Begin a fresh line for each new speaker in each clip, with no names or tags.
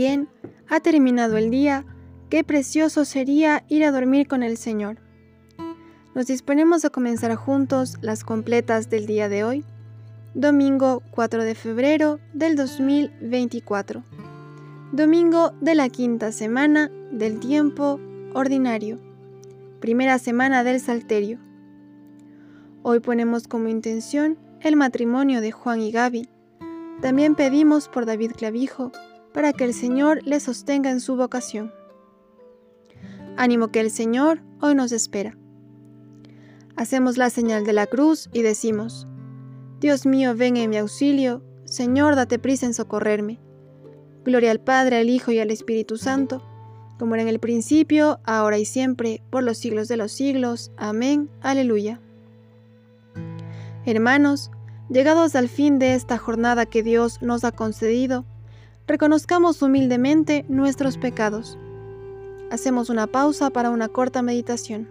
Bien, ha terminado el día, qué precioso sería ir a dormir con el Señor. Nos disponemos a comenzar juntos las completas del día de hoy, domingo 4 de febrero del 2024, domingo de la quinta semana del tiempo ordinario, primera semana del Salterio. Hoy ponemos como intención el matrimonio de Juan y Gaby. También pedimos por David Clavijo para que el Señor le sostenga en su vocación. Ánimo que el Señor hoy nos espera. Hacemos la señal de la cruz y decimos, Dios mío, ven en mi auxilio, Señor, date prisa en socorrerme. Gloria al Padre, al Hijo y al Espíritu Santo, como era en el principio, ahora y siempre, por los siglos de los siglos. Amén. Aleluya. Hermanos, llegados al fin de esta jornada que Dios nos ha concedido, reconozcamos humildemente nuestros pecados. Hacemos una pausa para una corta meditación.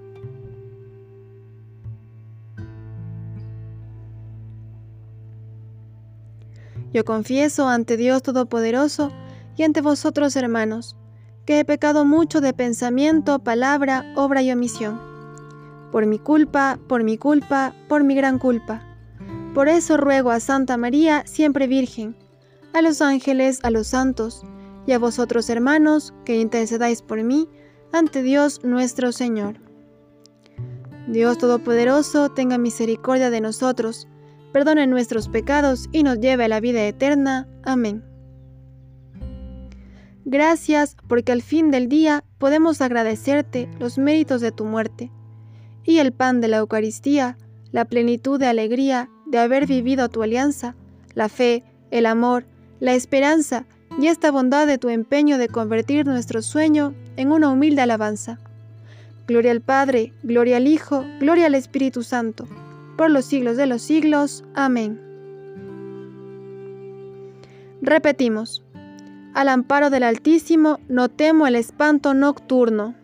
Yo confieso ante Dios Todopoderoso y ante vosotros, hermanos, que he pecado mucho de pensamiento, palabra, obra y omisión. Por mi culpa, por mi culpa, por mi gran culpa. Por eso ruego a Santa María, siempre Virgen, a los ángeles, a los santos, y a vosotros hermanos, que intercedáis por mí ante Dios nuestro Señor. Dios Todopoderoso, tenga misericordia de nosotros, perdone nuestros pecados y nos lleve a la vida eterna. Amén. Gracias porque al fin del día podemos agradecerte los méritos de tu muerte y el pan de la Eucaristía, la plenitud de alegría de haber vivido tu alianza, la fe, el amor, la esperanza y esta bondad de tu empeño de convertir nuestro sueño en una humilde alabanza. Gloria al Padre, gloria al Hijo, gloria al Espíritu Santo, por los siglos de los siglos. Amén. Repetimos, al amparo del Altísimo no temo el espanto nocturno.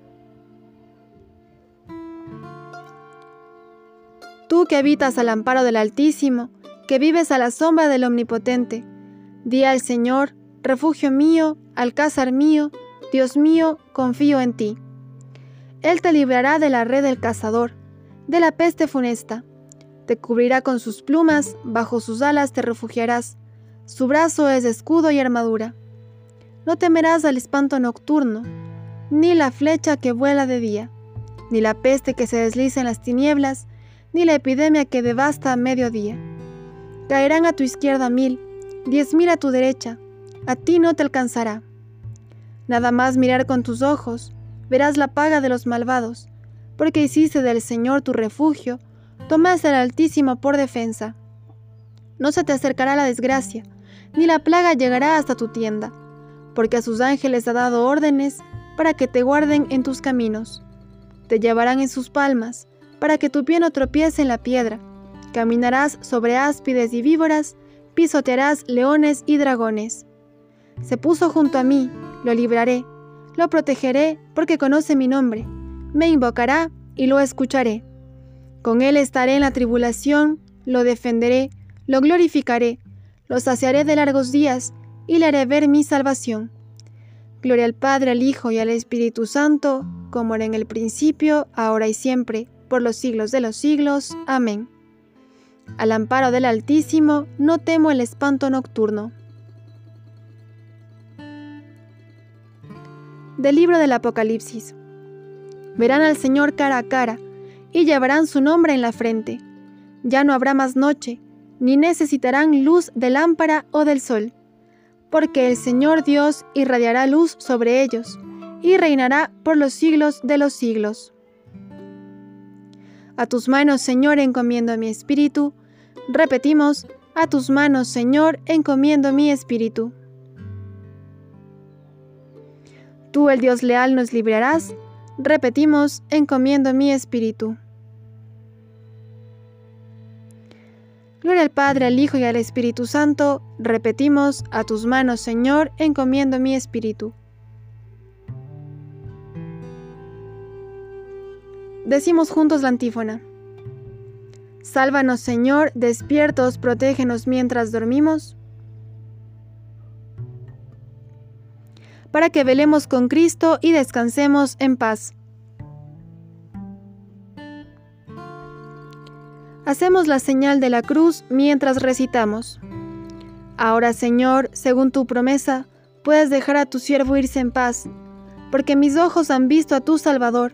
Tú que habitas al amparo del Altísimo, que vives a la sombra del Omnipotente, di al Señor, refugio mío, alcázar mío, Dios mío, confío en ti. Él te librará de la red del cazador, de la peste funesta. Te cubrirá con sus plumas, bajo sus alas te refugiarás. Su brazo es escudo y armadura. No temerás al espanto nocturno, ni la flecha que vuela de día, ni la peste que se desliza en las tinieblas, ni la epidemia que devasta a mediodía. Caerán a tu izquierda mil, diez mil a tu derecha, a ti no te alcanzará. Nada más mirar con tus ojos, verás la paga de los malvados, porque hiciste del Señor tu refugio, tomaste al Altísimo por defensa. No se te acercará la desgracia, ni la plaga llegará hasta tu tienda, porque a sus ángeles ha dado órdenes para que te guarden en tus caminos. Te llevarán en sus palmas, para que tu pie no tropiece en la piedra. Caminarás sobre áspides y víboras, pisotearás leones y dragones. Se puso junto a mí, lo libraré, lo protegeré porque conoce mi nombre, me invocará y lo escucharé. Con él estaré en la tribulación, lo defenderé, lo glorificaré, lo saciaré de largos días y le haré ver mi salvación. Gloria al Padre, al Hijo y al Espíritu Santo, como era en el principio, ahora y siempre, por los siglos de los siglos. Amén. Al amparo del Altísimo, no temo el espanto nocturno. Del libro del Apocalipsis. Verán al Señor cara a cara, y llevarán su nombre en la frente. Ya no habrá más noche, ni necesitarán luz de lámpara o del sol, porque el Señor Dios irradiará luz sobre ellos, y reinará por los siglos de los siglos. A tus manos, Señor, encomiendo mi espíritu. Repetimos, a tus manos, Señor, encomiendo mi espíritu. Tú, el Dios leal, nos librarás. Repetimos, encomiendo mi espíritu. Gloria al Padre, al Hijo y al Espíritu Santo. Repetimos, a tus manos, Señor, encomiendo mi espíritu. Decimos juntos la antífona. Sálvanos, Señor, despiertos, protégenos mientras dormimos. para que velemos con Cristo y descansemos en paz. Hacemos la señal de la cruz mientras recitamos. Ahora, Señor, según tu promesa, puedes dejar a tu siervo irse en paz, porque mis ojos han visto a tu Salvador,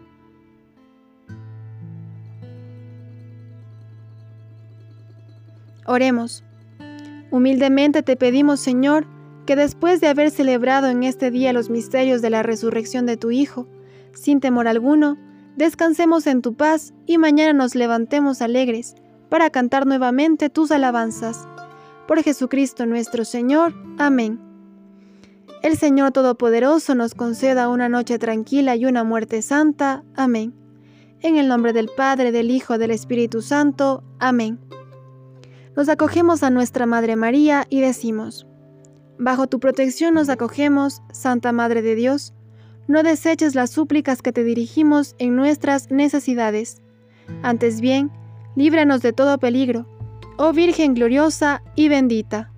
Oremos. Humildemente te pedimos, Señor, que después de haber celebrado en este día los misterios de la resurrección de tu Hijo, sin temor alguno, descansemos en tu paz y mañana nos levantemos alegres para cantar nuevamente tus alabanzas. Por Jesucristo nuestro Señor. Amén. El Señor Todopoderoso nos conceda una noche tranquila y una muerte santa. Amén. En el nombre del Padre, del Hijo, del Espíritu Santo. Amén. Nos acogemos a nuestra Madre María y decimos, Bajo tu protección nos acogemos, Santa Madre de Dios, no deseches las súplicas que te dirigimos en nuestras necesidades. Antes bien, líbranos de todo peligro, oh Virgen gloriosa y bendita.